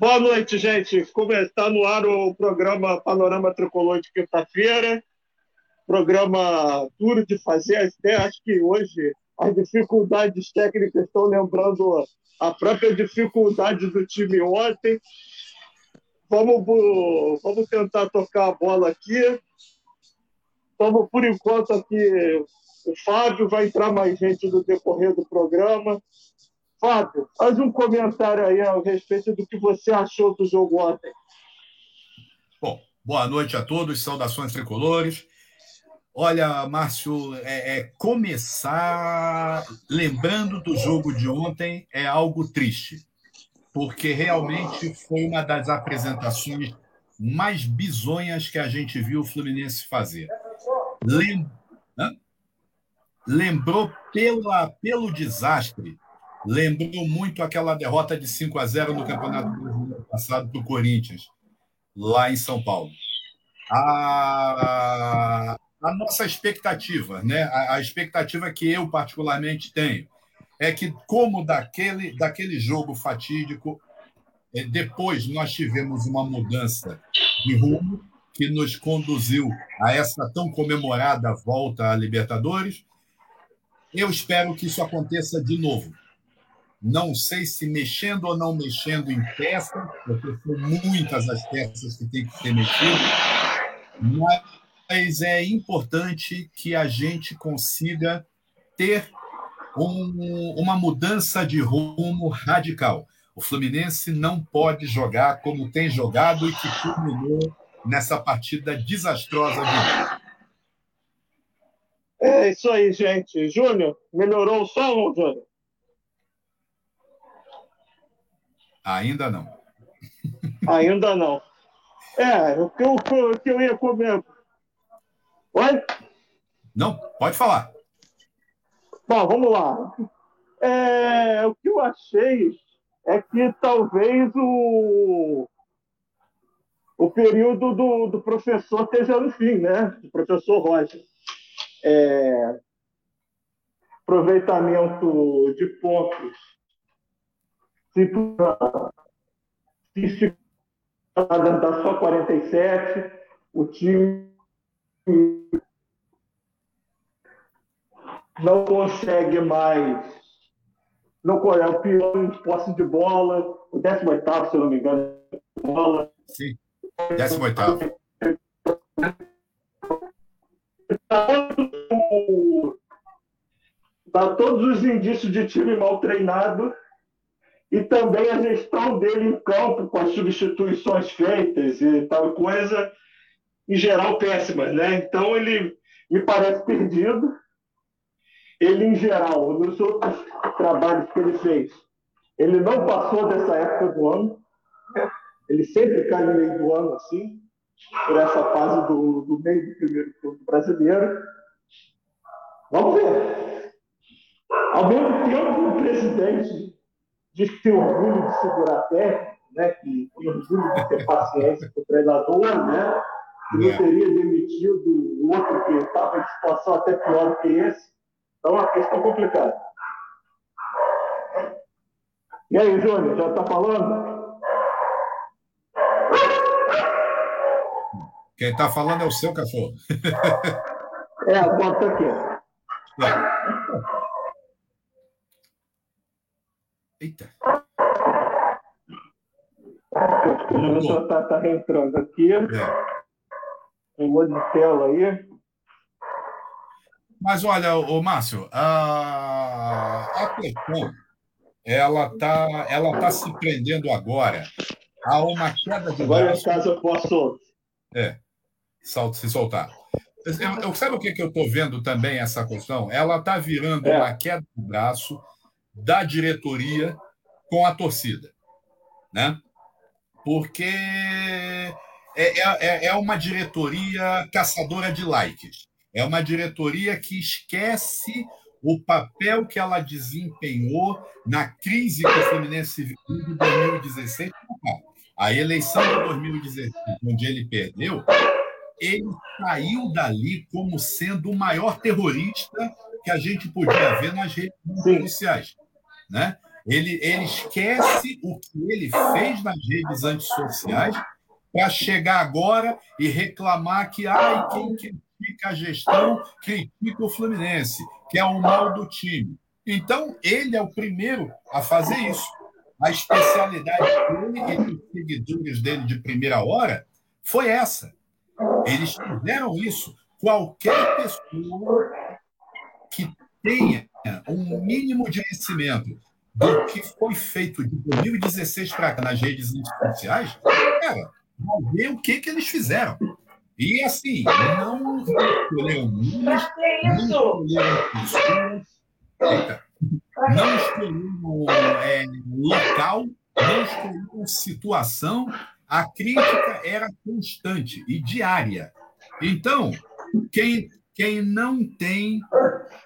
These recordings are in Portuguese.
Boa noite, gente. Está no ar o programa Panorama Tricolor de quinta-feira. Programa duro de fazer. Até acho que hoje as dificuldades técnicas estão lembrando a própria dificuldade do time ontem. Vamos, vamos tentar tocar a bola aqui. Estamos, por enquanto, aqui. O Fábio vai entrar mais gente no decorrer do programa. Fábio, faz um comentário aí a respeito do que você achou do jogo ontem. Bom, boa noite a todos, saudações tricolores. Olha, Márcio, é, é, começar lembrando do jogo de ontem é algo triste, porque realmente foi uma das apresentações mais bizonhas que a gente viu o Fluminense fazer. Lem... Lembrou pela, pelo desastre lembrou muito aquela derrota de 5 a 0 no Campeonato Brasileiro passado para o Corinthians, lá em São Paulo. A, a nossa expectativa, né? A, a, expectativa que eu particularmente tenho, é que, como daquele, daquele jogo fatídico, é, depois nós tivemos uma mudança de rumo que nos conduziu a essa tão comemorada volta à Libertadores. Eu espero que isso aconteça de novo não sei se mexendo ou não mexendo em peça, porque são muitas as peças que tem que ser mexidas, mas é importante que a gente consiga ter um, uma mudança de rumo radical. O Fluminense não pode jogar como tem jogado e que culminou nessa partida desastrosa de. É isso aí, gente. Júnior, melhorou o som, Júnior? Ainda não. Ainda não. É, o que eu, o que eu ia comer. Oi? Não, pode falar. Bom, vamos lá. É, o que eu achei é que talvez o, o período do, do professor esteja no fim, né? Do professor Roger. É, aproveitamento de pontos se se dar só 47, o time não consegue mais. Não é o pior em posse de bola, o 18, se eu não me engano, bola. Sim, 18. Dá todos os indícios de time mal treinado e também a gestão dele em campo, com as substituições feitas e tal coisa, em geral péssimas, né? Então ele me parece perdido. Ele, em geral, nos outros trabalhos que ele fez, ele não passou dessa época do ano. Ele sempre cai no meio do ano, assim, por essa fase do, do meio do primeiro turno brasileiro. Vamos ver. Ao mesmo tempo, o presidente que tem orgulho de segurar técnico, né, que tem orgulho de ter paciência com o treinador, né, que não é. teria demitido o outro que estava em situação até pior do que esse. Então, é uma questão complicada. E aí, Júnior, já está falando? Quem está falando é o seu cachorro. é, a bota aqui. É. Eita. O pessoal está tá reentrando aqui. É. Um de tela aí. Mas olha, o Márcio, a, a questão ela está ela tá se prendendo agora a uma queda de Agora, braço. caso eu posso. É, se soltar. Eu, eu, sabe o que, que eu estou vendo também essa questão? Ela está virando é. uma queda de braço da diretoria com a torcida, né? Porque é, é, é uma diretoria caçadora de likes. É uma diretoria que esquece o papel que ela desempenhou na crise que o Fluminense viveu em 2016. A eleição de 2016, onde ele perdeu, ele saiu dali como sendo o maior terrorista que a gente podia ver nas redes sociais. Né? Ele, ele esquece o que ele fez nas redes antissociais para chegar agora e reclamar que ai, quem critica a gestão critica o Fluminense, que é o mal do time. Então, ele é o primeiro a fazer isso. A especialidade dele e dos seguidores dele de primeira hora foi essa. Eles fizeram isso. Qualquer pessoa que tenha um mínimo de conhecimento do que foi feito de 2016 para cá nas redes sociais, cara, vai ver o que, que eles fizeram. E assim, não escolheram números, não escolheram pessoas, não escolheram é, local, não escolheram situação, a crítica era constante e diária. Então, quem, quem não tem,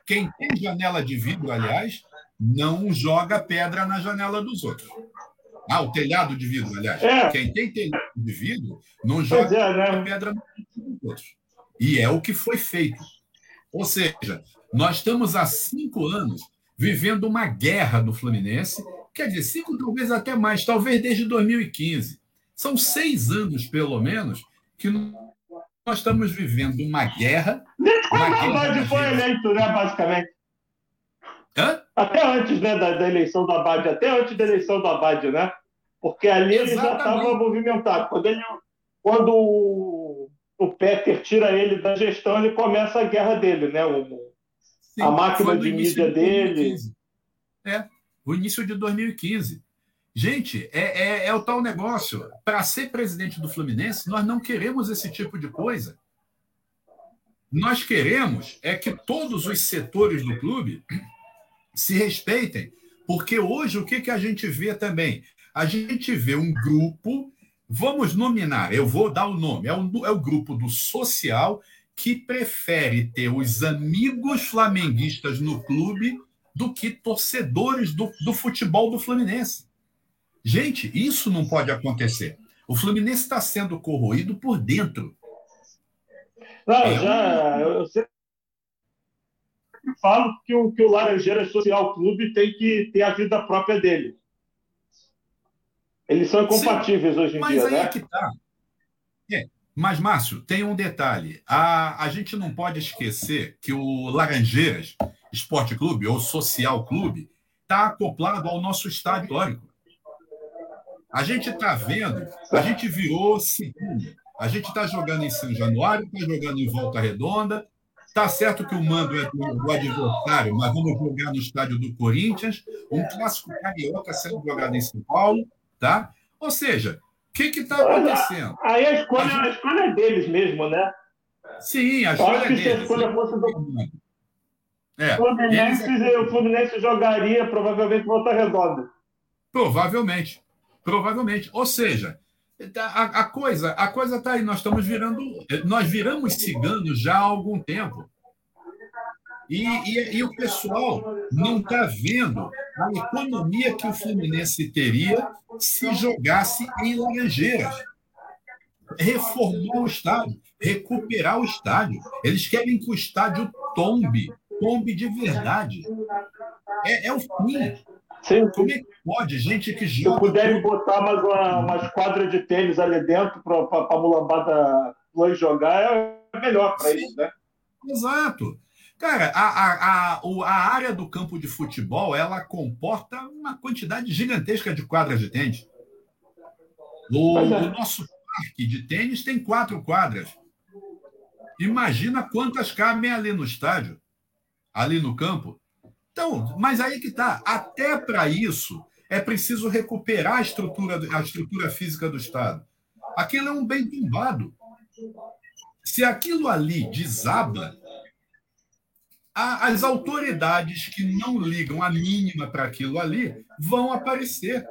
quem tem janela de vidro, aliás, não joga pedra na janela dos outros. Ah, o telhado de vidro, aliás. É. Quem tem telhado de vidro não joga é, né? pedra na janela dos outros. E é o que foi feito. Ou seja, nós estamos há cinco anos vivendo uma guerra no Fluminense, quer dizer, cinco, talvez até mais, talvez desde 2015. São seis anos, pelo menos, que nós estamos vivendo uma guerra. Desde quando o Abad foi eleito, né, basicamente? Hã? Até antes né, da, da, eleição do Abad, até antes da eleição do Abad, né? Porque ali ele já estava movimentado. Quando, ele, quando o, o Peter tira ele da gestão, ele começa a guerra dele, né? O, Sim, a máquina de mídia de dele. É, o início de 2015. Gente, é, é, é o tal negócio. Para ser presidente do Fluminense, nós não queremos esse tipo de coisa. Nós queremos é que todos os setores do clube se respeitem. Porque hoje o que, que a gente vê também? A gente vê um grupo, vamos nominar, eu vou dar o nome, é o, é o grupo do social que prefere ter os amigos flamenguistas no clube do que torcedores do, do futebol do Fluminense. Gente, isso não pode acontecer. O Fluminense está sendo corroído por dentro. Não, é já. Eu sempre falo que o, que o Laranjeiras Social Clube tem que ter a vida própria dele. Eles são incompatíveis Sim, hoje em mas dia. Mas aí né? é que tá. É. Mas, Márcio, tem um detalhe. A, a gente não pode esquecer que o Laranjeiras Esporte Clube, ou Social Clube, está acoplado ao nosso estádio histórico. A gente está vendo, a gente virou segundo. A gente está jogando em São Januário, está jogando em Volta Redonda. Está certo que o mando é do, adversário, mas vamos jogar no estádio do Corinthians, um clássico carioca sendo jogado em São Paulo, tá? Ou seja, o que está acontecendo? Aí a escolha, a, gente... a escolha é deles mesmo, né? Sim, a escolha é deles. Se a escolha fosse do... É, Fluminense, eles... o Fluminense jogaria provavelmente Volta Redonda. Provavelmente. Provavelmente. Ou seja, a, a, coisa a coisa está aí. Nós estamos virando. Nós viramos ciganos já há algum tempo. E, e, e o pessoal não está vendo a economia que o Fluminense teria se jogasse em Laranjeiras. Reformar o estádio, recuperar o estádio. Eles querem que o estádio tombe, tombe de verdade. É, é o fim. Sim. Como é que pode? Gente que joga. Se puderem botar mais uma, umas quadras de tênis ali dentro para a mulambada jogar, é melhor para isso, né? Exato. Cara, a, a, a, a área do campo de futebol ela comporta uma quantidade gigantesca de quadras de tênis. O, é. o nosso parque de tênis tem quatro quadras. Imagina quantas cabem ali no estádio, ali no campo. Então, mas aí que está. Até para isso é preciso recuperar a estrutura, a estrutura física do Estado. Aquilo é um bem tombado. Se aquilo ali desaba, as autoridades que não ligam a mínima para aquilo ali vão aparecer.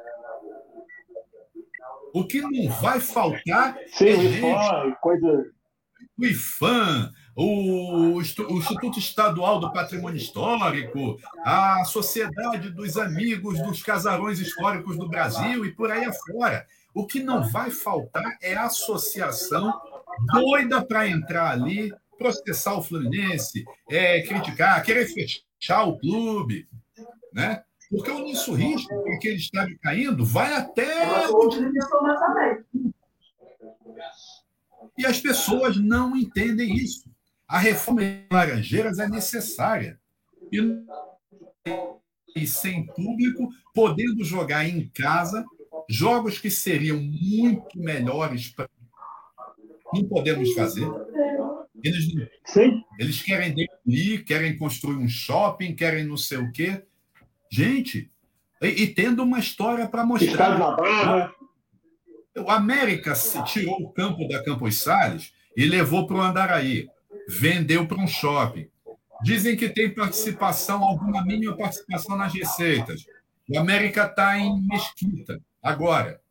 O que não vai faltar Sim, é gente, coisa... o IFAM, o, Instituto Estadual do Patrimônio Histórico, a Sociedade dos Amigos dos Casarões Históricos do Brasil e por aí afora. O que não vai faltar é associação doida para entrar ali, processar o Fluminense, é, criticar, querer fechar o clube, né? Porque o Nisso Risco, com aquele estádio caindo, vai até. E as pessoas não entendem isso. A reforma em Laranjeiras é necessária. E, sem público, podendo jogar em casa jogos que seriam muito melhores para. Não podemos fazer. Eles, Sim. eles querem demolir, querem construir um shopping, querem não sei o quê. Gente, e, e tendo uma história para mostrar. O América tirou o campo da Campos Salles e levou para o Andaraí. Vendeu para um shopping. Dizem que tem participação, alguma mínima participação nas receitas. O América está em Mesquita, agora.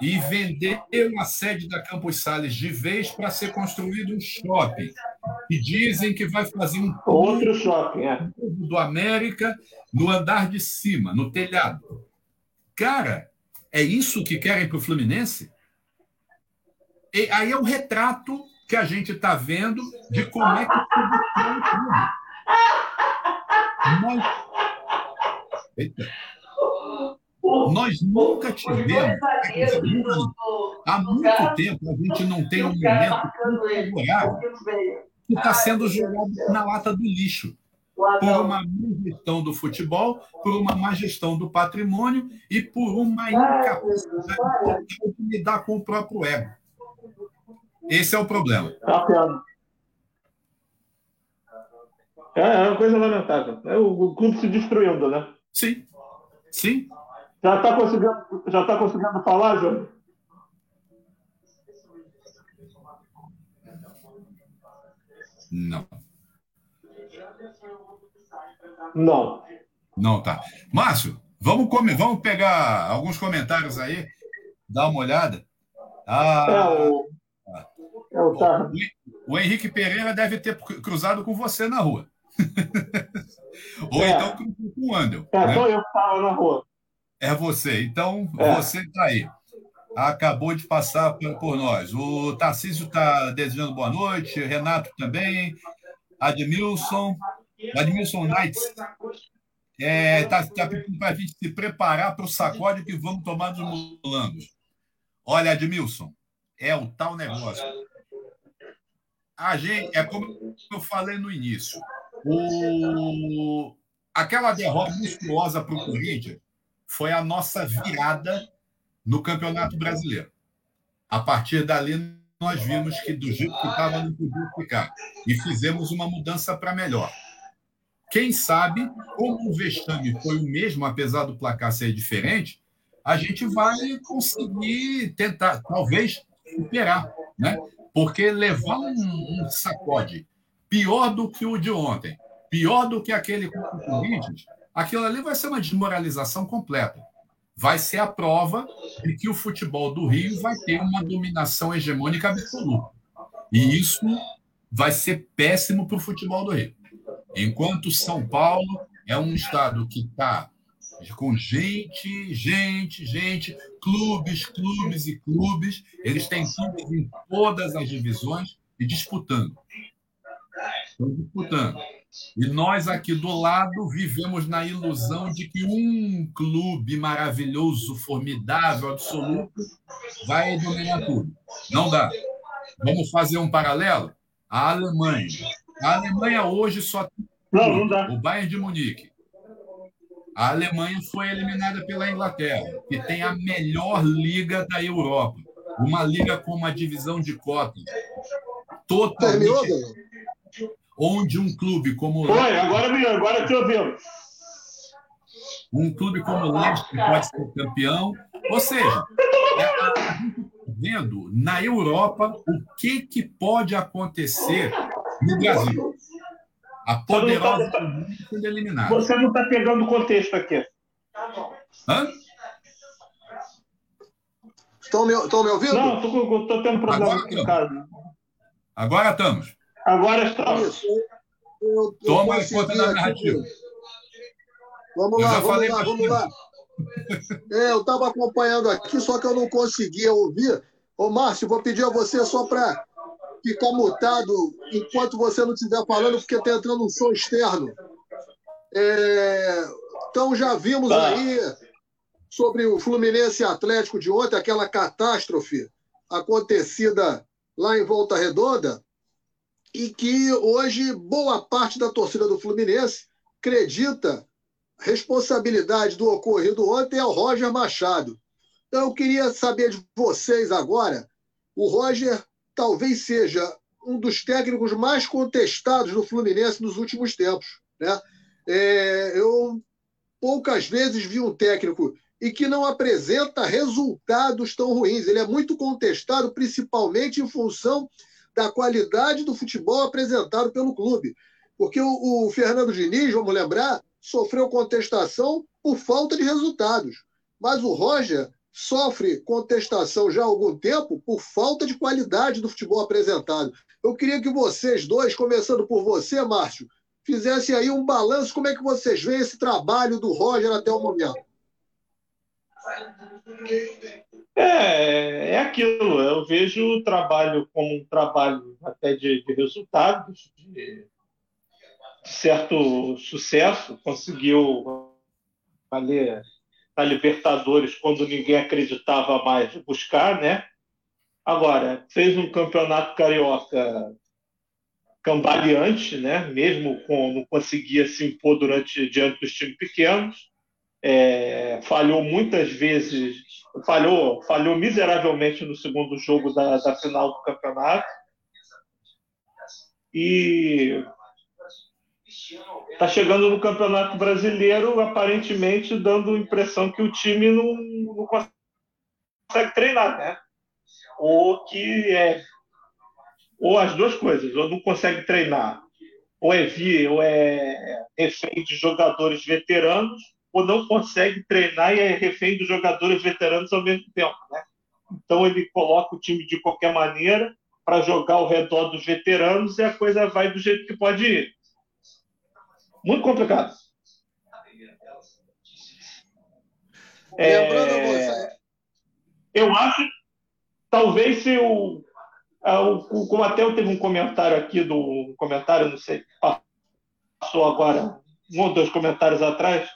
E vendeu a sede da Campos Salles de vez para ser construído um shopping. E dizem que vai fazer um outro shopping é. do América no andar de cima, no telhado. Cara, é isso que querem para o Fluminense? E aí é o retrato que a gente está vendo de como é que nós, Eita. nós nunca tivemos há muito tempo a gente não tem um momento favorável que está sendo jogado na lata do lixo. Por uma má gestão do futebol, por uma má gestão do patrimônio e por uma incapacidade de lidar com o próprio ego. Esse é o problema. Tá é, é uma coisa lamentável. É o, clube se destruindo, né? Sim. Sim. Já está conseguindo, já tá conseguindo falar, Júlio? Não. Não. Não, tá. Márcio, vamos, comer, vamos pegar alguns comentários aí, dar uma olhada. Ah, é, o, é o, tá. o, Henrique Pereira deve ter cruzado com você na rua. Ou é. então cruzou com o Andel. É, né? sou eu que estava na rua. É você. Então, é. você está aí. Acabou de passar por nós. O Tarcísio está desejando boa noite, Renato também, Admilson. Admilson Knight está é, tá, tá pedindo para a gente se preparar para o sacode que vamos tomar dos molangos. Olha, Admilson, é o tal negócio. A gente, é como eu falei no início, o, aquela derrota monstruosa para o Corinthians foi a nossa virada no Campeonato Brasileiro. A partir dali, nós vimos que do jeito que estava, não podia ficar. E fizemos uma mudança para melhor. Quem sabe, como o vexame foi o mesmo, apesar do placar ser diferente, a gente vai conseguir tentar, talvez, superar, né? Porque levar um, um sacode pior do que o de ontem, pior do que aquele contra o Corinthians, aquilo ali vai ser uma desmoralização completa. Vai ser a prova de que o futebol do Rio vai ter uma dominação hegemônica absoluta. E isso vai ser péssimo para o futebol do Rio. Enquanto São Paulo é um estado que está com gente, gente, gente, clubes, clubes e clubes, eles têm clubes em todas as divisões e disputando. Estão disputando. E nós aqui do lado vivemos na ilusão de que um clube maravilhoso, formidável, absoluto, vai dominar tudo. Não dá. Vamos fazer um paralelo? A Alemanha. A Alemanha hoje só tem não, não dá. o Bayern de Munique. A Alemanha foi eliminada pela Inglaterra, que tem a melhor liga da Europa. Uma liga com uma divisão de cotas totalmente. Onde um clube como. Foi, agora me agora te ouvindo. Um clube como o Leicester pode ser campeão. Ou seja, é, a gente está vendo na Europa o que, que pode acontecer no Brasil. A poderosa tá, sendo eliminada. Você não está pegando o contexto aqui. Hã? Estão me, estão me ouvindo? Não, estou tendo problema Agora, com casa. Agora estamos. Agora estamos. Eu, eu Toma conta da narrativa. Vamos lá, vamos lá, vamos lá. É, eu estava acompanhando aqui, só que eu não conseguia ouvir. Ô, Márcio, vou pedir a você só para ficar mutado enquanto você não estiver falando, porque está entrando um som externo. É, Então já vimos ah. aí sobre o Fluminense Atlético de ontem, aquela catástrofe acontecida lá em Volta Redonda, e que hoje boa parte da torcida do Fluminense acredita responsabilidade do ocorrido ontem ao Roger Machado. Então eu queria saber de vocês agora, o Roger talvez seja um dos técnicos mais contestados do Fluminense nos últimos tempos. Né? É, eu poucas vezes vi um técnico e que não apresenta resultados tão ruins. Ele é muito contestado, principalmente em função da qualidade do futebol apresentado pelo clube. Porque o, o Fernando Diniz, vamos lembrar, sofreu contestação por falta de resultados. Mas o Roger sofre contestação já há algum tempo por falta de qualidade do futebol apresentado. Eu queria que vocês dois, começando por você, Márcio, fizessem aí um balanço. Como é que vocês veem esse trabalho do Roger até o momento? É, é aquilo. Eu vejo o trabalho como um trabalho até de, de resultados, de, de, certo sucesso. Conseguiu valer a Libertadores quando ninguém acreditava mais buscar, né? Agora, fez um campeonato carioca cambaleante, né? mesmo com não conseguia se impor durante diante dos times pequenos. É, falhou muitas vezes, falhou, falhou miseravelmente no segundo jogo da, da final do campeonato. E está chegando no Campeonato Brasileiro, aparentemente dando a impressão que o time não, não consegue treinar, né? Ou que é ou as duas coisas, ou não consegue treinar, ou é via, ou é refém de jogadores veteranos, ou não consegue treinar e é refém dos jogadores veteranos ao mesmo tempo, né? Então ele coloca o time de qualquer maneira para jogar ao redor dos veteranos e a coisa vai do jeito que pode ir. Muito complicado. É, eu acho, talvez se o, o, como até eu teve um comentário aqui do um comentário, não sei, passou agora um ou dois comentários atrás,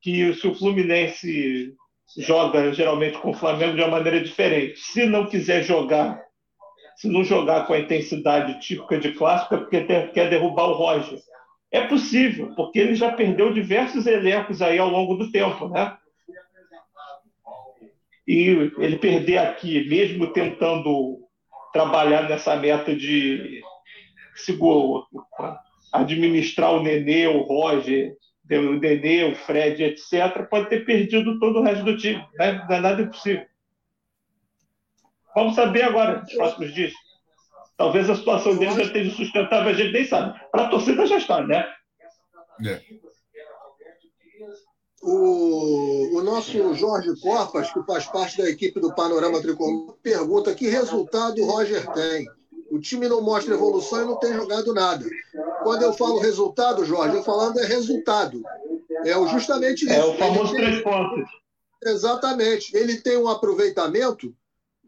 que se o Fluminense joga geralmente com o Flamengo de uma maneira diferente. Se não quiser jogar, se não jogar com a intensidade típica de clássico, é porque quer derrubar o Roger. É possível, porque ele já perdeu diversos elencos aí ao longo do tempo, né? E ele perder aqui, mesmo tentando trabalhar nessa meta de administrar o Nenê, o Roger, o Nenê, o Fred, etc., pode ter perdido todo o resto do time. Né? Não é nada impossível. Vamos saber agora, nos próximos dias. Talvez a situação dele já esteja sustentável, a gente nem sabe. Para a torcida já está, né? É. O, o nosso Jorge Corpas, que faz parte da equipe do Panorama Tricolor, pergunta que resultado o Roger tem. O time não mostra evolução e não tem jogado nada. Quando eu falo resultado, Jorge, eu falando é resultado. É justamente isso. É o famoso três pontos. Exatamente. Ele tem um aproveitamento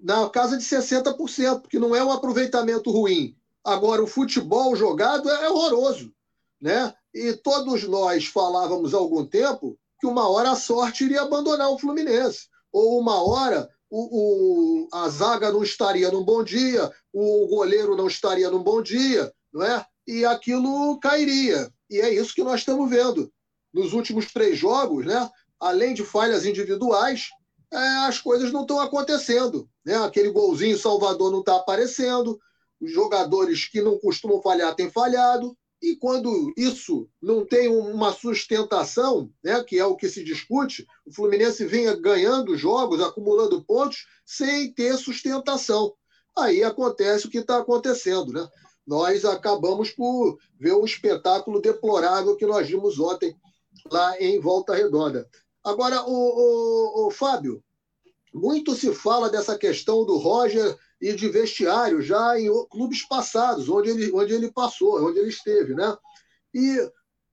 na casa de 60%, porque não é um aproveitamento ruim. Agora, o futebol jogado é horroroso. Né? E todos nós falávamos há algum tempo que uma hora a sorte iria abandonar o Fluminense, ou uma hora o, o, a zaga não estaria num bom dia, o goleiro não estaria num bom dia, não é? E aquilo cairia. E é isso que nós estamos vendo. Nos últimos três jogos, né? além de falhas individuais, é, as coisas não estão acontecendo. Né? Aquele golzinho Salvador não está aparecendo, os jogadores que não costumam falhar têm falhado, e quando isso não tem uma sustentação, né, que é o que se discute, o Fluminense vinha ganhando jogos, acumulando pontos, sem ter sustentação. Aí acontece o que está acontecendo. Né? Nós acabamos por ver um espetáculo deplorável que nós vimos ontem lá em Volta Redonda. Agora, o, o, o Fábio, muito se fala dessa questão do Roger e de vestiário já em clubes passados, onde ele, onde ele passou, onde ele esteve. Né? E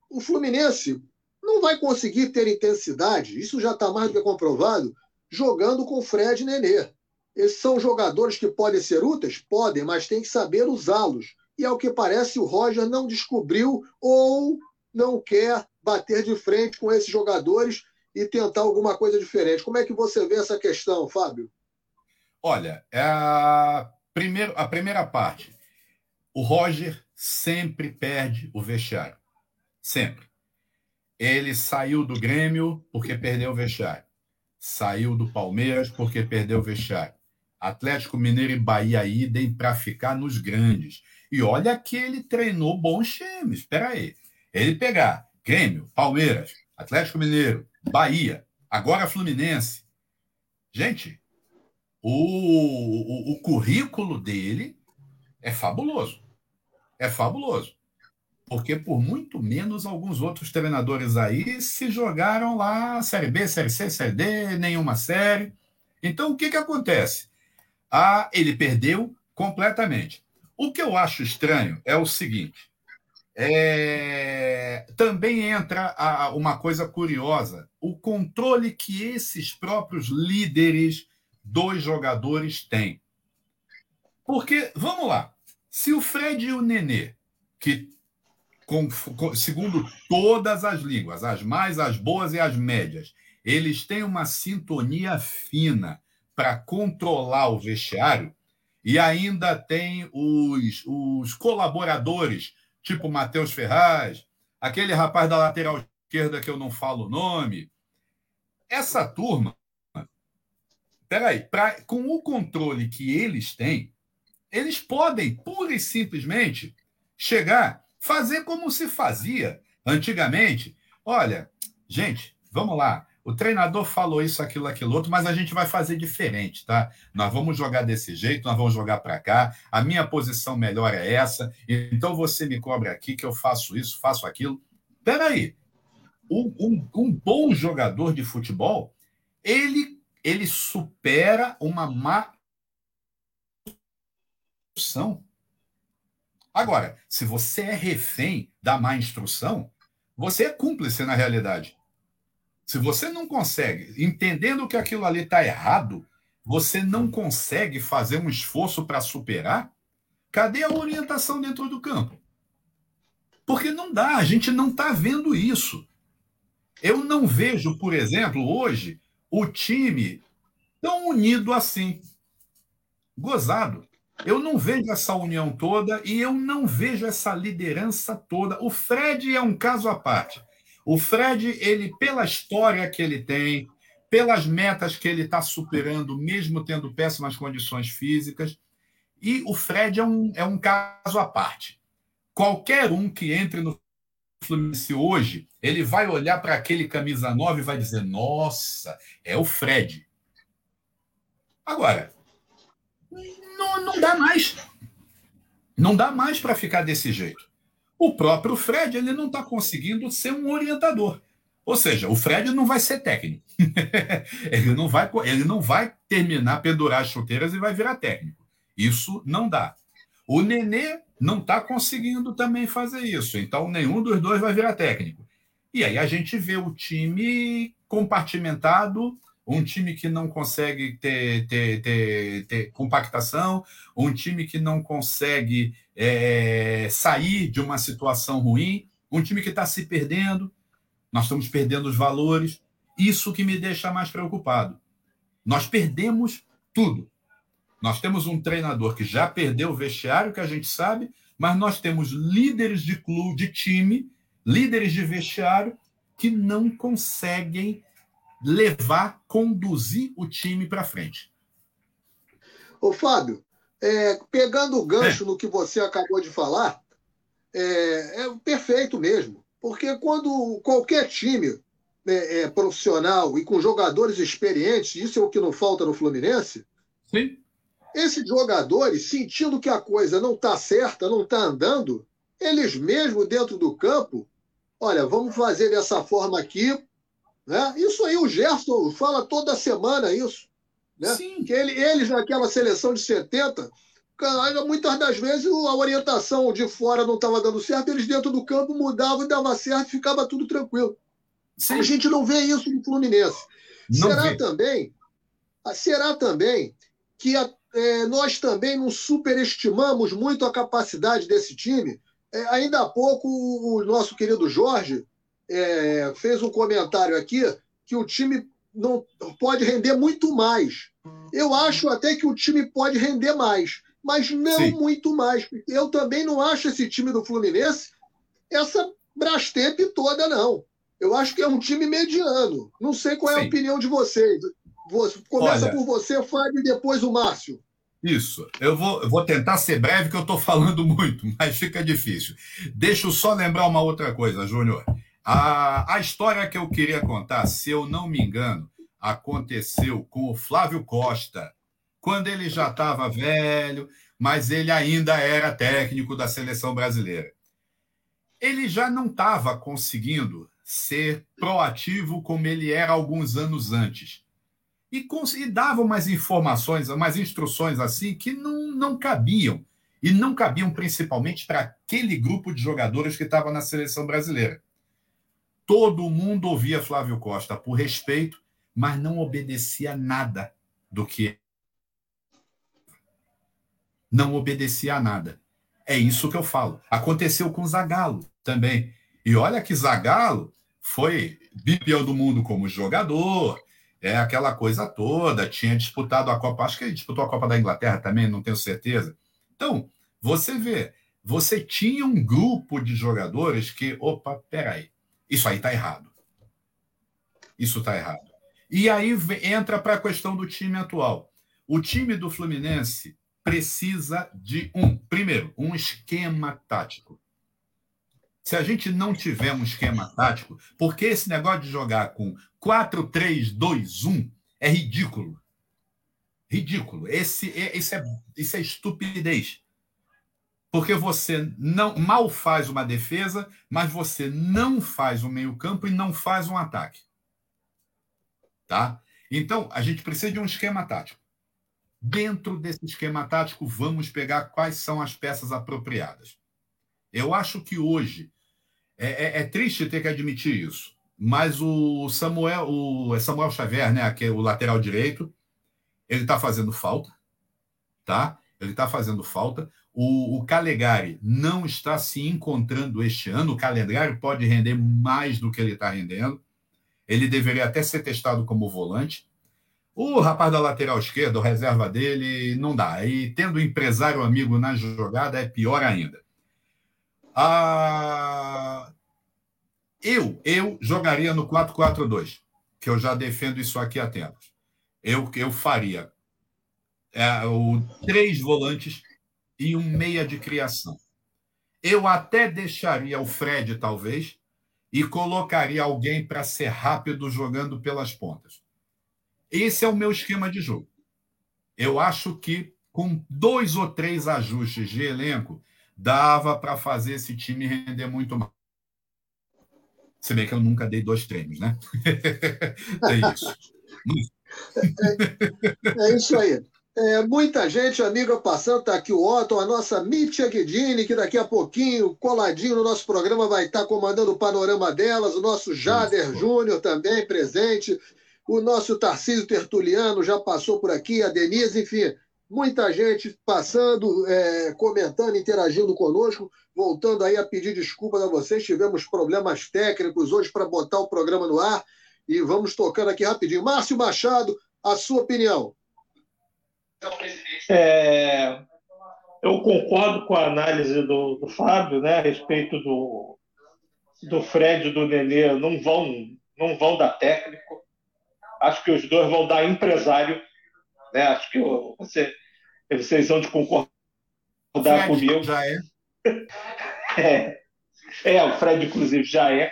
o Fluminense não vai conseguir ter intensidade, isso já está mais do que comprovado, jogando com Fred e Nenê. Esses são jogadores que podem ser úteis? Podem, mas tem que saber usá-los. E ao que parece, o Roger não descobriu ou não quer bater de frente com esses jogadores e tentar alguma coisa diferente. Como é que você vê essa questão, Fábio? Olha, é a, primeiro, a primeira parte. O Roger sempre perde o vestiário. Sempre. Ele saiu do Grêmio porque perdeu o vestiário. Saiu do Palmeiras porque perdeu o vestiário. Atlético Mineiro e Bahia idem para ficar nos grandes. E olha que ele treinou bons times. Espera aí. Ele pegar Grêmio, Palmeiras, Atlético Mineiro, Bahia, agora Fluminense. Gente, o, o, o currículo dele é fabuloso. É fabuloso. Porque por muito menos alguns outros treinadores aí se jogaram lá Série B, Série C, Série D, nenhuma série. Então o que, que acontece? Ah, ele perdeu completamente. O que eu acho estranho é o seguinte: é... também entra a, uma coisa curiosa: o controle que esses próprios líderes dos jogadores têm. Porque, vamos lá, se o Fred e o Nenê, que com, com, segundo todas as línguas, as mais, as boas e as médias, eles têm uma sintonia fina para controlar o vestiário e ainda tem os, os colaboradores, tipo Matheus Ferraz, aquele rapaz da lateral esquerda que eu não falo o nome. Essa turma, peraí, pra, com o controle que eles têm, eles podem pura e simplesmente chegar Fazer como se fazia antigamente. Olha, gente, vamos lá. O treinador falou isso, aquilo, aquilo outro, mas a gente vai fazer diferente, tá? Nós vamos jogar desse jeito, nós vamos jogar para cá. A minha posição melhor é essa. Então você me cobra aqui que eu faço isso, faço aquilo. Peraí. Um, um, um bom jogador de futebol, ele, ele supera uma má Agora, se você é refém da má instrução, você é cúmplice na realidade. Se você não consegue, entendendo que aquilo ali está errado, você não consegue fazer um esforço para superar, cadê a orientação dentro do campo? Porque não dá, a gente não está vendo isso. Eu não vejo, por exemplo, hoje, o time tão unido assim. Gozado. Eu não vejo essa união toda e eu não vejo essa liderança toda. O Fred é um caso à parte. O Fred, ele pela história que ele tem, pelas metas que ele está superando, mesmo tendo péssimas condições físicas, e o Fred é um, é um caso à parte. Qualquer um que entre no Fluminense hoje, ele vai olhar para aquele camisa 9 e vai dizer: Nossa, é o Fred. Agora, não, não dá mais. Não dá mais para ficar desse jeito. O próprio Fred ele não está conseguindo ser um orientador. Ou seja, o Fred não vai ser técnico. ele, não vai, ele não vai terminar, pendurar as chuteiras e vai virar técnico. Isso não dá. O Nenê não está conseguindo também fazer isso. Então, nenhum dos dois vai virar técnico. E aí a gente vê o time compartimentado um time que não consegue ter, ter, ter, ter compactação, um time que não consegue é, sair de uma situação ruim, um time que está se perdendo, nós estamos perdendo os valores, isso que me deixa mais preocupado. Nós perdemos tudo. Nós temos um treinador que já perdeu o vestiário, que a gente sabe, mas nós temos líderes de clube, de time, líderes de vestiário, que não conseguem levar, conduzir o time para frente. Ô, Fábio, é, pegando o gancho no que você acabou de falar, é, é perfeito mesmo. Porque quando qualquer time é, é, profissional e com jogadores experientes, isso é o que não falta no Fluminense, Sim. esses jogadores, sentindo que a coisa não está certa, não está andando, eles mesmos dentro do campo, olha, vamos fazer dessa forma aqui, né? Isso aí o Gerson fala toda semana isso. Né? Sim. Que ele, eles, naquela seleção de 70, muitas das vezes a orientação de fora não estava dando certo, eles dentro do campo mudavam e dava certo, ficava tudo tranquilo. Sim. A gente não vê isso no Fluminense. Não será vê. também, será também que a, é, nós também não superestimamos muito a capacidade desse time? É, ainda há pouco o nosso querido Jorge é, fez um comentário aqui que o time não pode render muito mais. Eu acho até que o time pode render mais, mas não Sim. muito mais. Eu também não acho esse time do Fluminense essa Brastemp toda, não. Eu acho que é um time mediano. Não sei qual é Sim. a opinião de vocês. Começa Olha, por você, Fábio, e depois o Márcio. Isso. Eu vou, eu vou tentar ser breve, que eu estou falando muito, mas fica difícil. Deixa eu só lembrar uma outra coisa, Júnior. A, a história que eu queria contar, se eu não me engano, aconteceu com o Flávio Costa, quando ele já estava velho, mas ele ainda era técnico da seleção brasileira. Ele já não estava conseguindo ser proativo como ele era alguns anos antes. E, e dava umas informações, umas instruções assim que não, não cabiam. E não cabiam principalmente para aquele grupo de jogadores que estava na seleção brasileira. Todo mundo ouvia Flávio Costa por respeito, mas não obedecia nada do que. Não obedecia a nada. É isso que eu falo. Aconteceu com Zagallo também. E olha que Zagallo foi bicampeão do mundo como jogador, é aquela coisa toda, tinha disputado a Copa, acho que ele disputou a Copa da Inglaterra também, não tenho certeza. Então, você vê, você tinha um grupo de jogadores que, opa, peraí, isso aí está errado. Isso está errado. E aí entra para a questão do time atual. O time do Fluminense precisa de um, primeiro, um esquema tático. Se a gente não tiver um esquema tático, porque esse negócio de jogar com 4, 3, 2, 1 é ridículo. Ridículo. Esse, esse é, isso é estupidez porque você não mal faz uma defesa, mas você não faz um meio-campo e não faz um ataque. Tá? Então, a gente precisa de um esquema tático. Dentro desse esquema tático, vamos pegar quais são as peças apropriadas. Eu acho que hoje é, é, é triste ter que admitir isso, mas o Samuel, o é Samuel Xavier, né, que é o lateral direito, ele está fazendo falta, tá? Ele está fazendo falta. O, o Calegari não está se encontrando este ano. O Calegari pode render mais do que ele está rendendo. Ele deveria até ser testado como volante. O rapaz da lateral esquerda, o reserva dele, não dá. E tendo empresário amigo na jogada, é pior ainda. Ah, eu, eu jogaria no 4-4-2, que eu já defendo isso aqui há tempos. Eu, eu faria é, o, três volantes e um meia de criação. Eu até deixaria o Fred, talvez, e colocaria alguém para ser rápido jogando pelas pontas. Esse é o meu esquema de jogo. Eu acho que com dois ou três ajustes de elenco, dava para fazer esse time render muito mais. Se bem que eu nunca dei dois treinos, né? é isso. É, é isso aí. É, muita gente, amiga passando, está aqui o Otto, a nossa Mítia Guedini, que daqui a pouquinho, coladinho no nosso programa, vai estar tá comandando o panorama delas, o nosso Jader Júnior também presente, o nosso Tarcísio Tertuliano já passou por aqui, a Denise, enfim, muita gente passando, é, comentando, interagindo conosco, voltando aí a pedir desculpas a vocês, tivemos problemas técnicos hoje para botar o programa no ar, e vamos tocando aqui rapidinho. Márcio Machado, a sua opinião. É, eu concordo com a análise do, do Fábio né, a respeito do, do Fred e do Nenê. Não vão, não vão dar técnico. Acho que os dois vão dar empresário. Né? Acho que você, vocês vão de concordar Fred comigo. Já é. é. É, o Fred, inclusive, já é.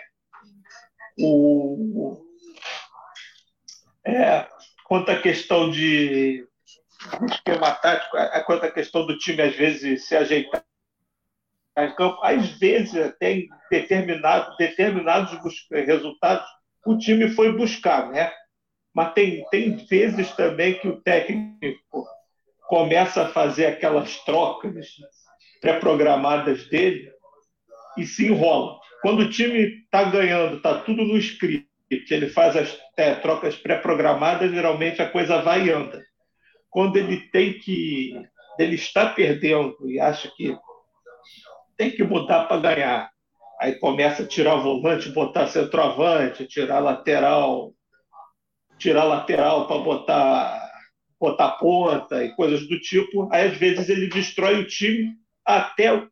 O, é, quanto à questão de esquema tático, quanto à questão do time, às vezes, se ajeitar em campo, às vezes, tem determinado, determinados resultados o time foi buscar, né? Mas tem, tem vezes também que o técnico começa a fazer aquelas trocas pré-programadas dele e se enrola. Quando o time está ganhando, está tudo no script, ele faz as é, trocas pré-programadas, geralmente a coisa vai e anda quando ele tem que. Ele está perdendo e acha que tem que mudar para ganhar. Aí começa a tirar volante, botar centroavante, tirar lateral, tirar lateral para botar botar ponta e coisas do tipo. Aí às vezes ele destrói o time até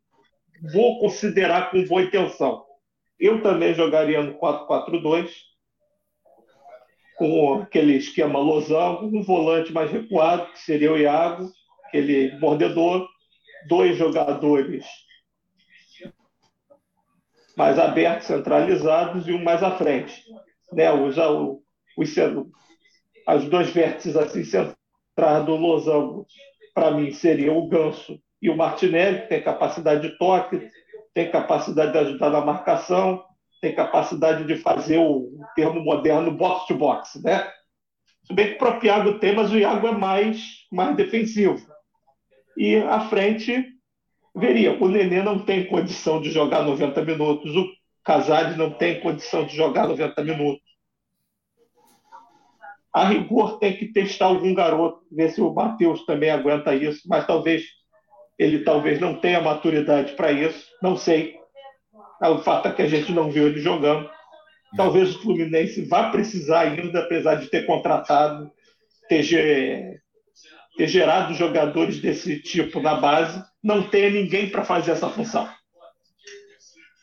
vou considerar com boa intenção. Eu também jogaria no 4-4-2 com aquele esquema losango, um volante mais recuado, que seria o Iago, aquele mordedor, dois jogadores mais abertos, centralizados e um mais à frente. Né? Os, os, as dois vértices assim centrais do losango, para mim, seriam o Ganso e o Martinelli, que tem capacidade de toque, tem capacidade de ajudar na marcação, tem capacidade de fazer o termo moderno box-to-box, né? Se bem que o próprio Iago tem, mas o Iago é mais, mais defensivo. E à frente, veria, o Nenê não tem condição de jogar 90 minutos, o Casares não tem condição de jogar 90 minutos. A rigor tem que testar algum garoto, ver se o Matheus também aguenta isso, mas talvez ele talvez não tenha maturidade para isso, não sei. É, o fato é que a gente não viu ele jogando. Talvez o Fluminense vá precisar ainda, apesar de ter contratado, ter, ter gerado jogadores desse tipo na base, não tenha ninguém para fazer essa função.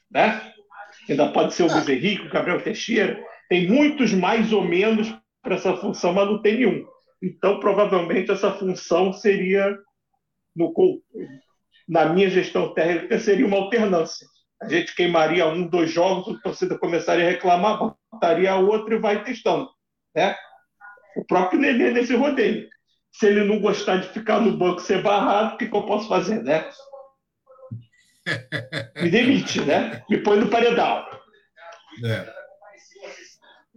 Né? Ainda pode ser o Henrique, o Gabriel Teixeira. Tem muitos mais ou menos para essa função, mas não tem nenhum. Então, provavelmente, essa função seria, no, na minha gestão técnica, seria uma alternância a gente queimaria um, dois jogos, a torcida começaria a reclamar, botaria outro e vai testando. Né? O próprio Nenê nesse rodeio. Se ele não gostar de ficar no banco ser barrado, o que, que eu posso fazer, né? Me demite, né? Me põe no paredão. É.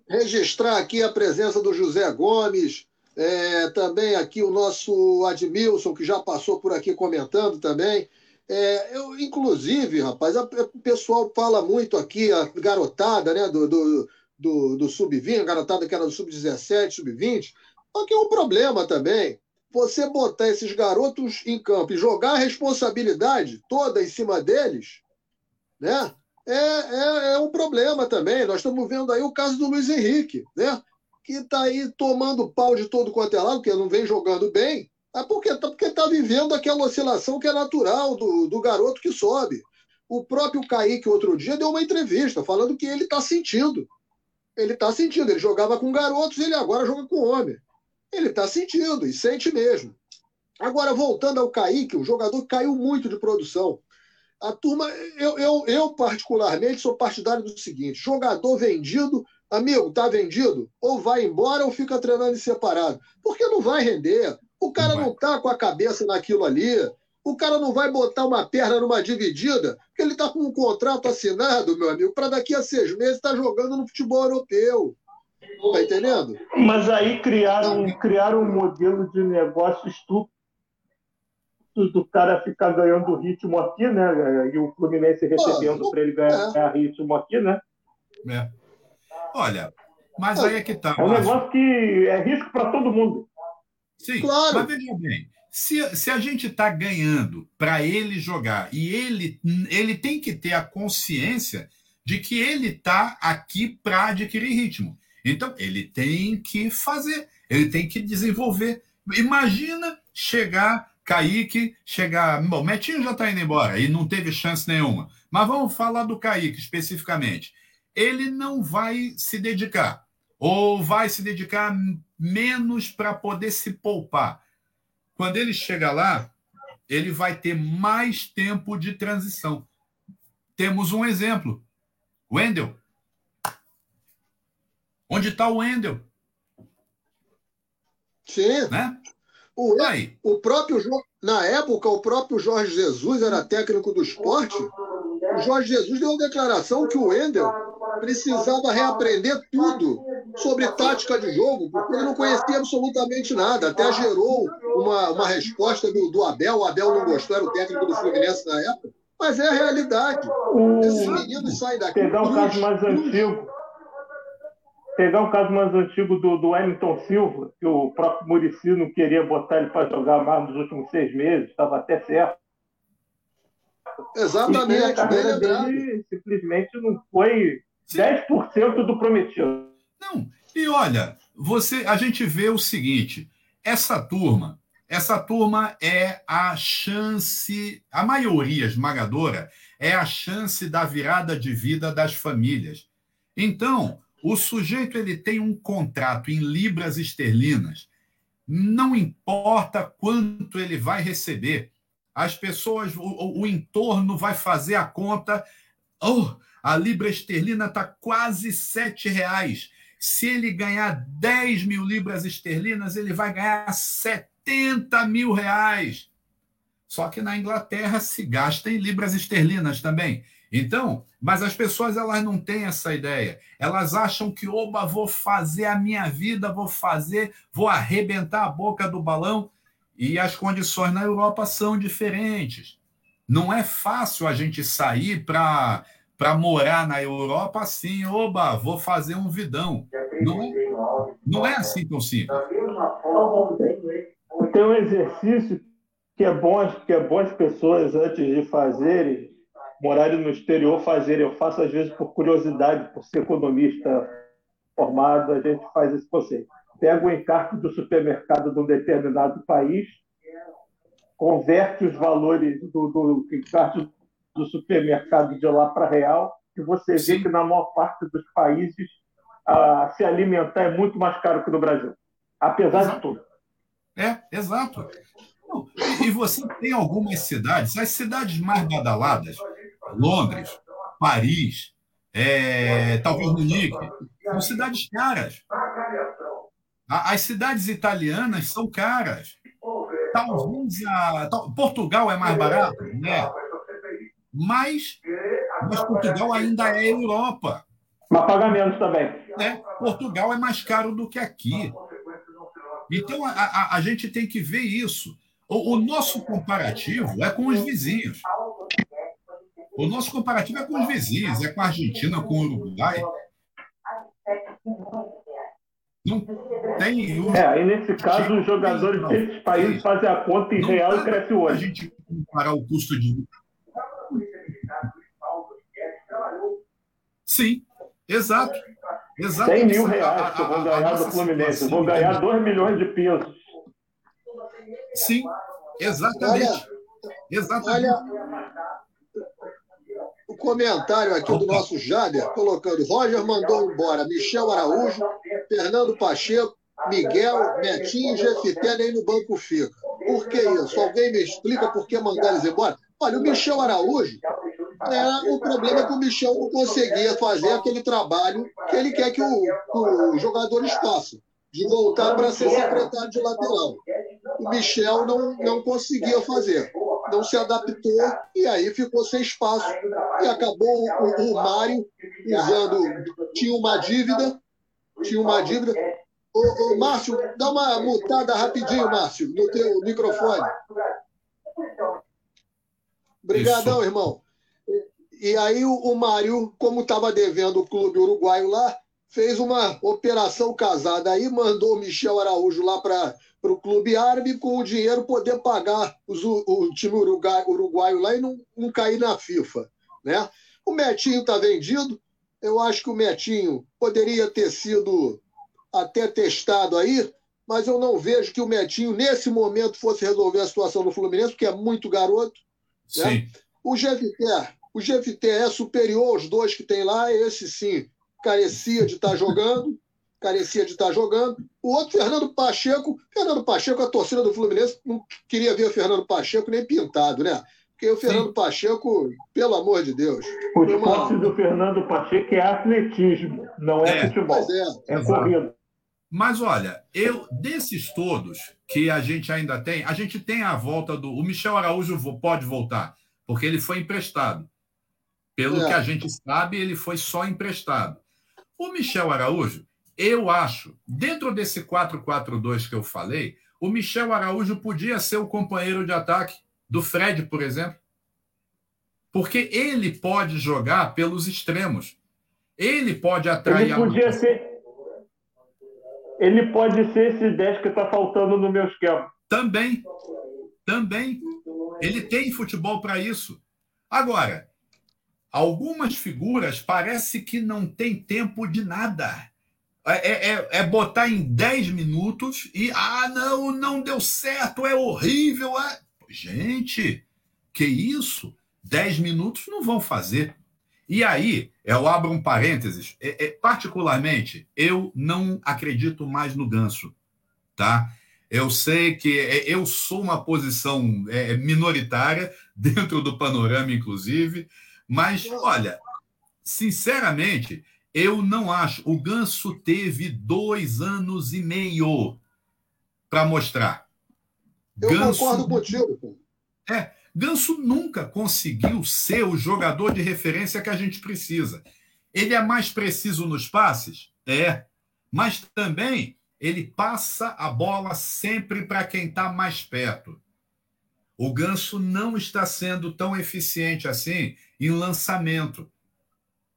Registrar aqui a presença do José Gomes, é, também aqui o nosso Admilson, que já passou por aqui comentando também. É, eu, inclusive, rapaz, o pessoal fala muito aqui, a garotada né, do, do, do, do sub-20, a garotada que era do sub-17, sub-20, só que é um problema também. Você botar esses garotos em campo e jogar a responsabilidade toda em cima deles, né? É, é, é um problema também. Nós estamos vendo aí o caso do Luiz Henrique, né? Que está aí tomando pau de todo quanto é lado, porque não vem jogando bem, é porque está porque tá vivendo aquela oscilação que é natural do, do garoto que sobe. O próprio Kaique, outro dia, deu uma entrevista falando que ele está sentindo. Ele está sentindo. Ele jogava com garotos, ele agora joga com homem. Ele está sentindo e sente mesmo. Agora, voltando ao Kaique, o jogador caiu muito de produção. A turma, eu, eu, eu particularmente sou partidário do seguinte: jogador vendido, amigo, tá vendido? Ou vai embora ou fica treinando separado. Porque não vai render. O cara não está com a cabeça naquilo ali. O cara não vai botar uma perna numa dividida, porque ele está com um contrato assinado, meu amigo, para daqui a seis meses estar tá jogando no futebol europeu. Tá entendendo? Mas aí criaram, criaram um modelo de negócio estúpido do cara ficar ganhando ritmo aqui, né? E o Fluminense recebendo para ele ganhar é. ritmo aqui, né? É. Olha, mas aí é que tá. É um negócio que é risco para todo mundo. Sim, claro. mas veja bem, se, se a gente está ganhando para ele jogar e ele, ele tem que ter a consciência de que ele está aqui para adquirir ritmo. Então, ele tem que fazer, ele tem que desenvolver. Imagina chegar, Kaique, chegar. Bom, Metinho já está indo embora e não teve chance nenhuma. Mas vamos falar do Kaique especificamente. Ele não vai se dedicar, ou vai se dedicar menos para poder se poupar. Quando ele chega lá, ele vai ter mais tempo de transição. Temos um exemplo. Wendel. Onde está o Wendel? Sim. Né? O, Aí. o próprio na época, o próprio Jorge Jesus era técnico do esporte. O Jorge Jesus deu uma declaração que o Wendel precisava reaprender tudo sobre tática de jogo, porque ele não conhecia absolutamente nada. Até gerou uma, uma resposta do, do Abel. O Abel não gostou, era o técnico do Fluminense na época. Mas é a realidade. O... Esses meninos saem daqui. Pegar um caso mais antigo. Pegar um caso mais antigo do, do Wellington Silva, que o próprio Murici não queria botar ele para jogar mais nos últimos seis meses, estava até certo. Exatamente. a carreira dele simplesmente não foi Sim. 10% do prometido. Não. E olha, você, a gente vê o seguinte: essa turma, essa turma é a chance, a maioria esmagadora é a chance da virada de vida das famílias. Então, o sujeito ele tem um contrato em libras esterlinas. Não importa quanto ele vai receber, as pessoas, o, o entorno vai fazer a conta. Oh, a libra esterlina está quase sete reais. Se ele ganhar 10 mil libras esterlinas, ele vai ganhar 70 mil reais. Só que na Inglaterra se gasta em libras esterlinas também. Então, mas as pessoas elas não têm essa ideia. Elas acham que, oba, vou fazer a minha vida, vou fazer, vou arrebentar a boca do balão. E as condições na Europa são diferentes. Não é fácil a gente sair para para morar na Europa assim, oba, vou fazer um vidão. Não é, não é assim tão simples. Tem um exercício que é bom, que é bom as pessoas antes de fazerem, morarem no exterior fazerem. Eu faço às vezes por curiosidade, por ser economista formado, a gente faz esse conceito. Pega o encarte do supermercado de um determinado país, converte os valores do, do encarte do supermercado de lá para real, e você Sim. vê que na maior parte dos países se alimentar é muito mais caro que no Brasil, apesar exato. de tudo. É, exato. E você tem algumas cidades, as cidades mais badaladas, Londres, Paris, é, talvez Munique, são cidades caras. As cidades italianas são caras. Talvez a, Portugal é mais barato, né? Mas, mas Portugal ainda é Europa. Mas paga menos também. É, Portugal é mais caro do que aqui. Então a, a, a gente tem que ver isso. O, o, nosso comparativo é com os vizinhos. O nosso comparativo é com os vizinhos, é com a Argentina, com o Uruguai. Não tem. Um... É, aí nesse caso, os jogadores desses países fazem a conta em não real e cresce o olho. A gente comparar o custo de. Sim, exato. exato. 100 mil reais que eu vou ganhar do Fluminense. vou ganhar 2 milhões de pesos. Sim, exatamente. Olha, exatamente. Olha, o comentário aqui do nosso Jader, colocando: Roger mandou embora Michel Araújo, Fernando Pacheco, Miguel, Metinho e Jefité nem no banco fica. Por que isso? Alguém me explica por que mandar eles embora? Olha, o Michel Araújo, é, o problema é que o Michel não conseguia fazer aquele trabalho que ele quer que os jogadores façam, de voltar para ser secretário de lateral. O Michel não, não conseguia fazer não se adaptou e aí ficou sem espaço. E acabou o, o Mário usando. Tinha uma dívida, tinha uma dívida. Ô, ô, Márcio, dá uma mutada rapidinho, Márcio, no teu microfone. Obrigadão, Isso. irmão. E, aí o, o Mário, como estava devendo o clube uruguaio lá, fez uma operação casada aí, mandou o Michel Araújo lá para para o clube árabe com o dinheiro poder pagar os, o, o, time uruguai, uruguaio lá e não, não cair na FIFA. Né? O Metinho está vendido. Eu acho que o Metinho poderia ter sido até testado aí, mas eu não vejo que o Metinho, nesse momento, fosse resolver a situação do Fluminense, porque é muito garoto. Né? O Jefité, o Jefité é superior aos dois que tem lá, esse sim carecia de estar tá jogando carecia de estar jogando. O outro, Fernando Pacheco. Fernando Pacheco, a torcida do Fluminense não queria ver o Fernando Pacheco nem pintado, né? Porque o Fernando Sim. Pacheco, pelo amor de Deus. O esporte uma... do Fernando Pacheco é atletismo, não é, é futebol. É, é corrida. Mas olha, eu desses todos que a gente ainda tem, a gente tem a volta do. O Michel Araújo pode voltar, porque ele foi emprestado. Pelo é. que a gente sabe, ele foi só emprestado. O Michel Araújo, eu acho, dentro desse 4-4-2 que eu falei, o Michel Araújo podia ser o companheiro de ataque do Fred, por exemplo. Porque ele pode jogar pelos extremos. Ele pode atrair ele podia a... ser Ele pode ser esse 10 que está faltando no meu esquema. Também. Também. Ele tem futebol para isso. Agora, algumas figuras parece que não tem tempo de nada. É, é, é, é botar em 10 minutos e, ah, não, não deu certo, é horrível. É... Gente, que isso? 10 minutos não vão fazer. E aí, eu abro um parênteses, é, é, particularmente, eu não acredito mais no ganso, tá? Eu sei que é, eu sou uma posição é, minoritária, dentro do panorama, inclusive, mas, olha, sinceramente, eu não acho. O Ganso teve dois anos e meio para mostrar. Eu Ganso, concordo contigo. É, Ganso nunca conseguiu ser o jogador de referência que a gente precisa. Ele é mais preciso nos passes? É. Mas também ele passa a bola sempre para quem está mais perto. O Ganso não está sendo tão eficiente assim em lançamento.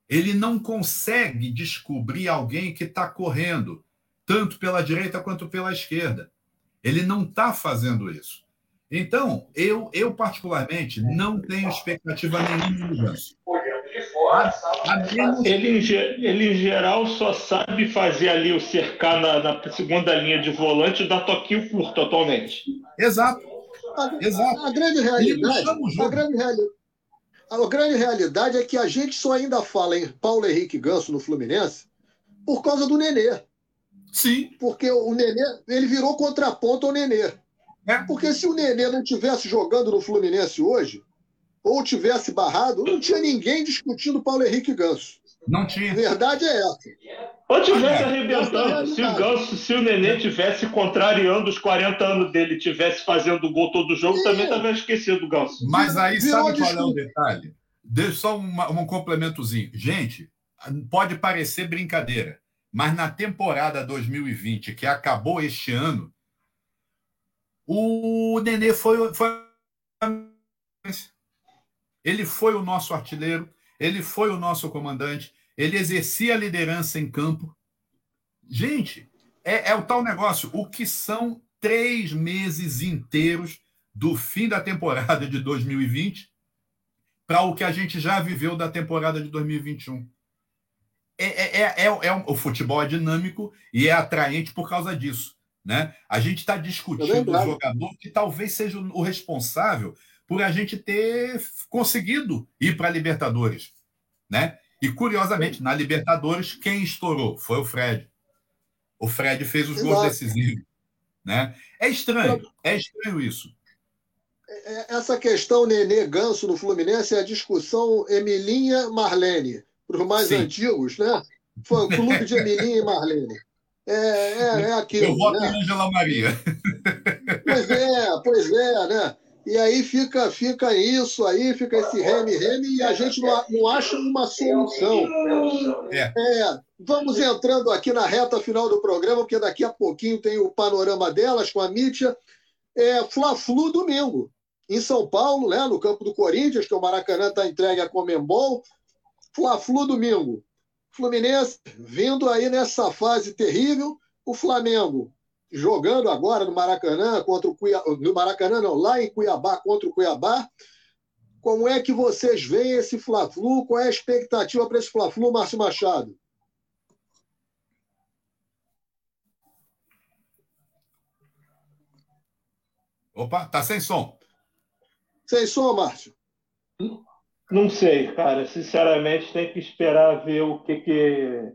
Ele não consegue descobrir alguém que está correndo, tanto pela direita quanto pela esquerda. Ele não está fazendo isso. Então, eu, eu particularmente não tenho expectativa nenhuma no Ganso. Ele, ele, em geral, só sabe fazer ali o cercar na, na segunda linha de volante e dar toquinho curto atualmente. Exato. A, Exato. A, a grande realidade. A grande, reali a grande realidade é que a gente só ainda fala em Paulo Henrique Ganso no Fluminense por causa do Nenê. Sim. Porque o Nenê, ele virou contraponto ao Nenê. É. Porque se o Nenê não tivesse jogando no Fluminense hoje, ou tivesse barrado, não tinha ninguém discutindo Paulo Henrique Ganso. Não tinha. A verdade é essa. Ou tivesse é. arrebentando. Se o Ganso, se o Nenê tivesse contrariando os 40 anos dele, tivesse fazendo gol todo jogo, Sim. também estava esquecido do Ganso. Mas aí, Virou sabe qual é o detalhe? Deixa só uma, um complementozinho. Gente, pode parecer brincadeira, mas na temporada 2020, que acabou este ano, o Nenê foi, foi. Ele foi o nosso artilheiro, ele foi o nosso comandante, ele exercia a liderança em campo. Gente, é, é o tal negócio. O que são três meses inteiros do fim da temporada de 2020 para o que a gente já viveu da temporada de 2021? É, é, é, é, é, o futebol é dinâmico e é atraente por causa disso. Né? A gente está discutindo é o jogador que talvez seja o responsável por a gente ter conseguido ir para a Libertadores. Né? E, curiosamente, na Libertadores, quem estourou? Foi o Fred. O Fred fez os Exato. gols decisivos. Né? É estranho, é estranho isso. É, é, essa questão Nenê Ganso no Fluminense é a discussão Emilinha Marlene. Para os mais Sim. antigos, né? Foi o clube de Emilinha e Marlene. É, é, é aquilo. Eu voto né? em Angela Maria. Pois é, pois é, né? E aí fica, fica isso aí, fica esse reme-reme e a gente não, não acha uma solução. É. é. vamos entrando aqui na reta final do programa, porque daqui a pouquinho tem o panorama delas com a Mítia. É, Fla-Flu domingo, em São Paulo, né, no campo do Corinthians, que o Maracanã está entregue a Comembol. Fla-Flu domingo. Fluminense vindo aí nessa fase terrível. O Flamengo jogando agora no Maracanã contra o Cuiabá, no Maracanã não, lá em Cuiabá contra o Cuiabá. Como é que vocês veem esse Fla-Flu? Qual é a expectativa para esse Fla-Flu, Márcio Machado? Opa, tá sem som. Sem som, Márcio. Não sei, cara. Sinceramente, tem que esperar ver o que, que,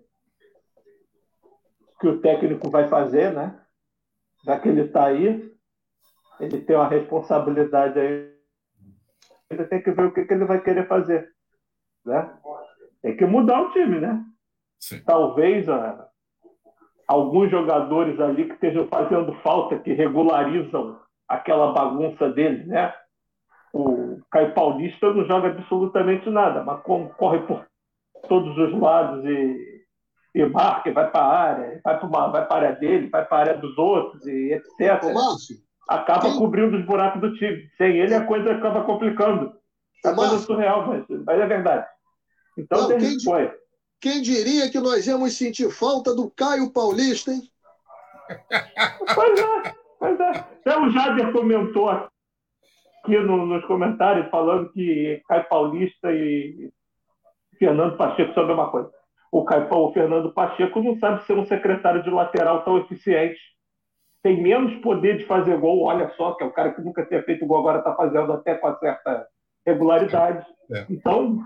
que o técnico vai fazer, né? já que ele está aí, ele tem uma responsabilidade aí, ele tem que ver o que, que ele vai querer fazer. Né? Tem que mudar o time, né? Sim. Talvez ah, alguns jogadores ali que estejam fazendo falta, que regularizam aquela bagunça dele, né? O Caio Paulista não joga absolutamente nada, mas corre por todos os lados e e marca, vai para a área, vai para vai a área dele, vai para a área dos outros, e etc. Ô, Márcio, acaba quem... cobrindo os buracos do time. Sem ele, a coisa acaba complicando. É Ô, coisa surreal, mas, mas é verdade. Então, Não, quem, foi. quem diria que nós íamos sentir falta do Caio Paulista, hein? pois é, pois é. Até o Jader comentou aqui no, nos comentários falando que Caio Paulista e Fernando Pacheco sobre uma coisa. O Caio o Fernando Pacheco não sabe ser um secretário de lateral tão eficiente. Tem menos poder de fazer gol, olha só, que é o cara que nunca tinha feito gol, agora está fazendo até com certa regularidade. É. Então,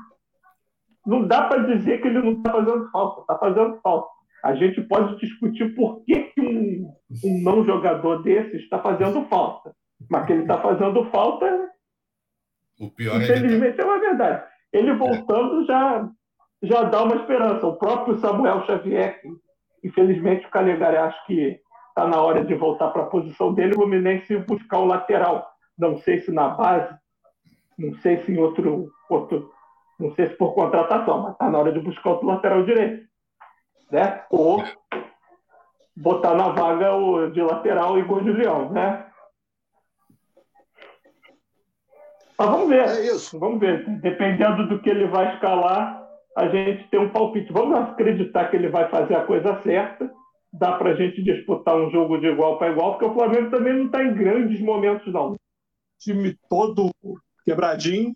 não dá para dizer que ele não está fazendo falta, está fazendo falta. A gente pode discutir por que, que um, um não jogador desse está fazendo falta. Mas que ele está fazendo falta, o pior infelizmente é, é uma verdade. Ele voltando já, já dá uma esperança. O próprio Samuel Xavier, infelizmente o Calegari acho que está na hora de voltar para a posição dele, o Fluminense buscar o lateral. Não sei se na base, não sei se em outro, outro não sei se por contratação, mas está na hora de buscar outro lateral direito. Né? Ou botar na vaga o de lateral Igor Julião, né? Mas vamos ver. É isso. Vamos ver. Dependendo do que ele vai escalar, a gente tem um palpite. Vamos acreditar que ele vai fazer a coisa certa. Dá para a gente disputar um jogo de igual para igual, porque o Flamengo também não está em grandes momentos, não. O time todo quebradinho.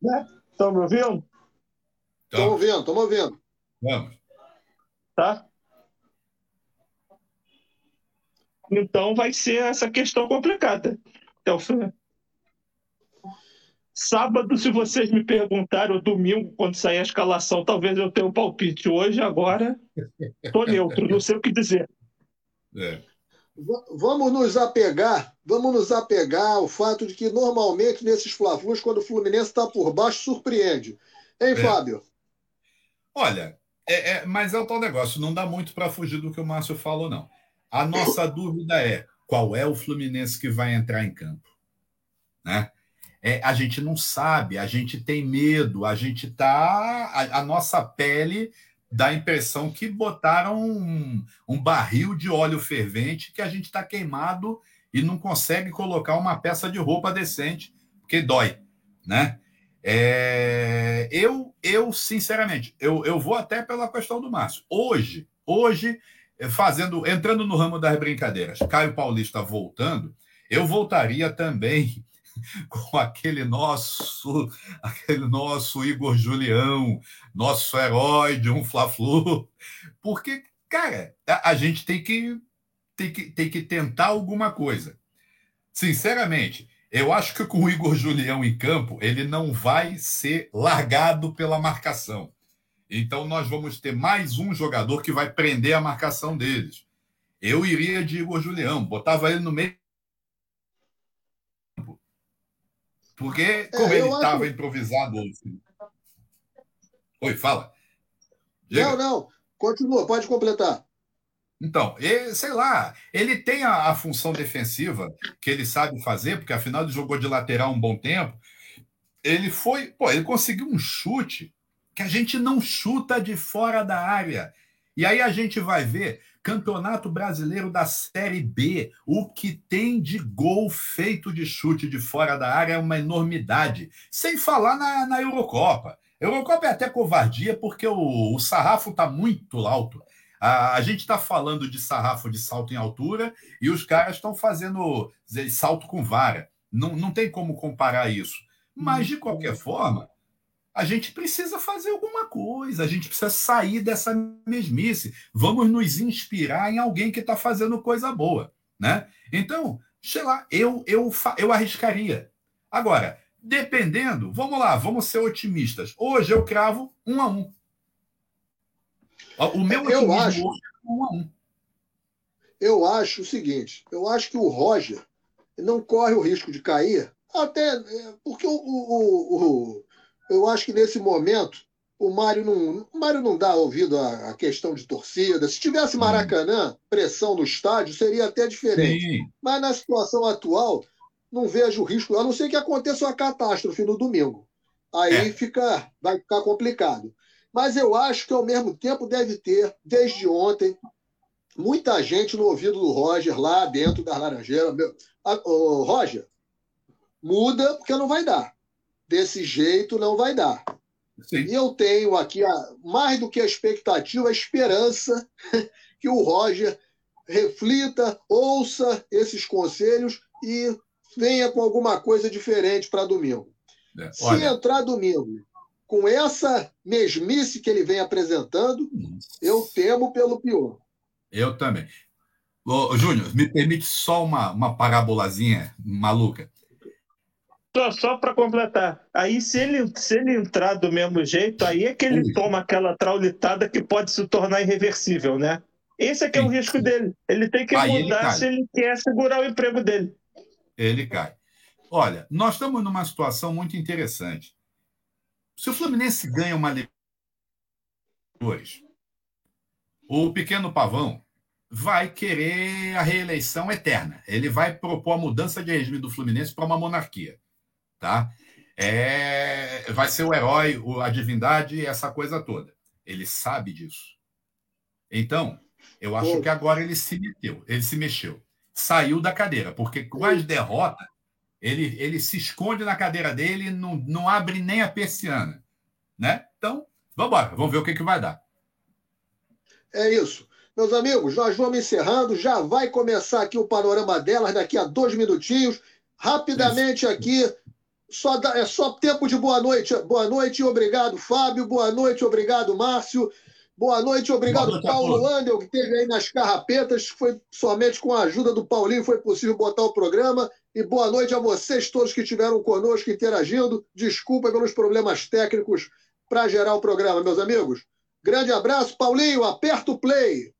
Né? Estão me ouvindo? Estão ouvindo, estão ouvindo. Vamos. Tá? Então vai ser essa questão complicada. Então, sábado, se vocês me perguntarem, ou domingo, quando sair a escalação, talvez eu tenha um palpite. Hoje, agora, estou neutro, não sei o que dizer. É. Vamos nos apegar, vamos nos apegar ao fato de que normalmente nesses Flavus, quando o Fluminense está por baixo, surpreende. Hein, é. Fábio? Olha, é, é, mas é o tal negócio, não dá muito para fugir do que o Márcio falou, não. A nossa dúvida é qual é o Fluminense que vai entrar em campo. Né? É, a gente não sabe, a gente tem medo, a gente tá. A, a nossa pele dá a impressão que botaram um, um barril de óleo fervente que a gente está queimado e não consegue colocar uma peça de roupa decente, porque dói, né? É, eu, eu, sinceramente, eu, eu vou até pela questão do Márcio. Hoje, hoje, fazendo, entrando no ramo das brincadeiras, Caio Paulista voltando, eu voltaria também com aquele nosso, aquele nosso Igor Julião, nosso herói de um Fla-Flu, porque, cara, a, a, gente tem que, tem que tem que tentar alguma coisa. Sinceramente, eu acho que com o Igor Julião em campo, ele não vai ser largado pela marcação. Então nós vamos ter mais um jogador que vai prender a marcação deles. Eu iria de Igor Julião, botava ele no meio Porque, é, como é, ele estava acho... improvisado. Assim... Oi, fala. Diga. Não, não. Continua, pode completar. Então, ele, sei lá, ele tem a, a, função defensiva que ele sabe fazer, porque afinal ele jogou de lateral um bom tempo. Ele foi, pô, ele conseguiu um chute que a gente não chuta de fora da área. E aí a gente vai ver Campeonato Brasileiro da Série B. O que tem de gol feito de chute de fora da área é uma enormidade. Sem falar na, na Eurocopa. Eurocopa é até covardia porque o, o sarrafo está muito alto. A, a gente está falando de sarrafo de salto em altura e os caras estão fazendo salto com vara. Não, não tem como comparar isso. Mas, de qualquer forma, a gente precisa fazer alguma coisa, a gente precisa sair dessa mesmice. Vamos nos inspirar em alguém que está fazendo coisa boa, né? Então, sei lá, eu, eu, eu arriscaria. Agora, dependendo, vamos lá, vamos ser otimistas. Hoje eu cravo um a um. O meu eu acho, hoje é um a um. Eu acho o seguinte, eu acho que o Roger não corre o risco de cair, até é, porque o, o, o eu acho que nesse momento o Mário não, o Mário não dá ouvido à, questão de torcida. Se tivesse Maracanã, pressão no estádio, seria até diferente. Sim. Mas na situação atual, não vejo risco, a não ser que aconteça uma catástrofe no domingo. Aí é. fica, vai ficar complicado. Mas eu acho que ao mesmo tempo deve ter, desde ontem, muita gente no ouvido do Roger lá dentro da Laranjeira. Meu, a, Roger, muda porque não vai dar desse jeito não vai dar. Sim. E eu tenho aqui, mais do que a expectativa, a esperança que o Roger reflita, ouça esses conselhos e venha com alguma coisa diferente para domingo. É, Se entrar domingo com essa mesmice que ele vem apresentando, eu temo pelo pior. Eu também. Ô, Júnior, me permite só uma, uma parabolazinha maluca. Só, só para completar. Aí, se ele, se ele entrar do mesmo jeito, aí é que ele toma aquela traulitada que pode se tornar irreversível, né? Esse é que é o risco dele. Ele tem que aí mudar ele se ele quer segurar o emprego dele. Ele cai. Olha, nós estamos numa situação muito interessante. Se o Fluminense ganha uma Libertadores, o pequeno pavão vai querer a reeleição eterna. Ele vai propor a mudança de regime do Fluminense para uma monarquia tá? É, vai ser o herói, a divindade, essa coisa toda. Ele sabe disso. Então, eu acho que agora ele se meteu, ele se mexeu, saiu da cadeira, porque com as derrotas, ele, ele se esconde na cadeira dele, não, não abre nem a persiana, né? Então, vamos embora, vamos ver o que, que vai dar. É isso. Meus amigos, nós vamos encerrando. Já vai começar aqui o panorama delas daqui a dois minutinhos. Rapidamente aqui, só dá, é só tempo de boa noite. Boa noite, obrigado, Fábio. Boa noite, obrigado, Márcio. Boa noite, obrigado, boa noite, Paulo Andel, que teve aí nas carrapetas. Foi somente com a ajuda do Paulinho foi possível botar o programa. E boa noite a vocês todos que estiveram conosco interagindo. Desculpa pelos problemas técnicos para gerar o programa, meus amigos. Grande abraço, Paulinho. Aperta o play.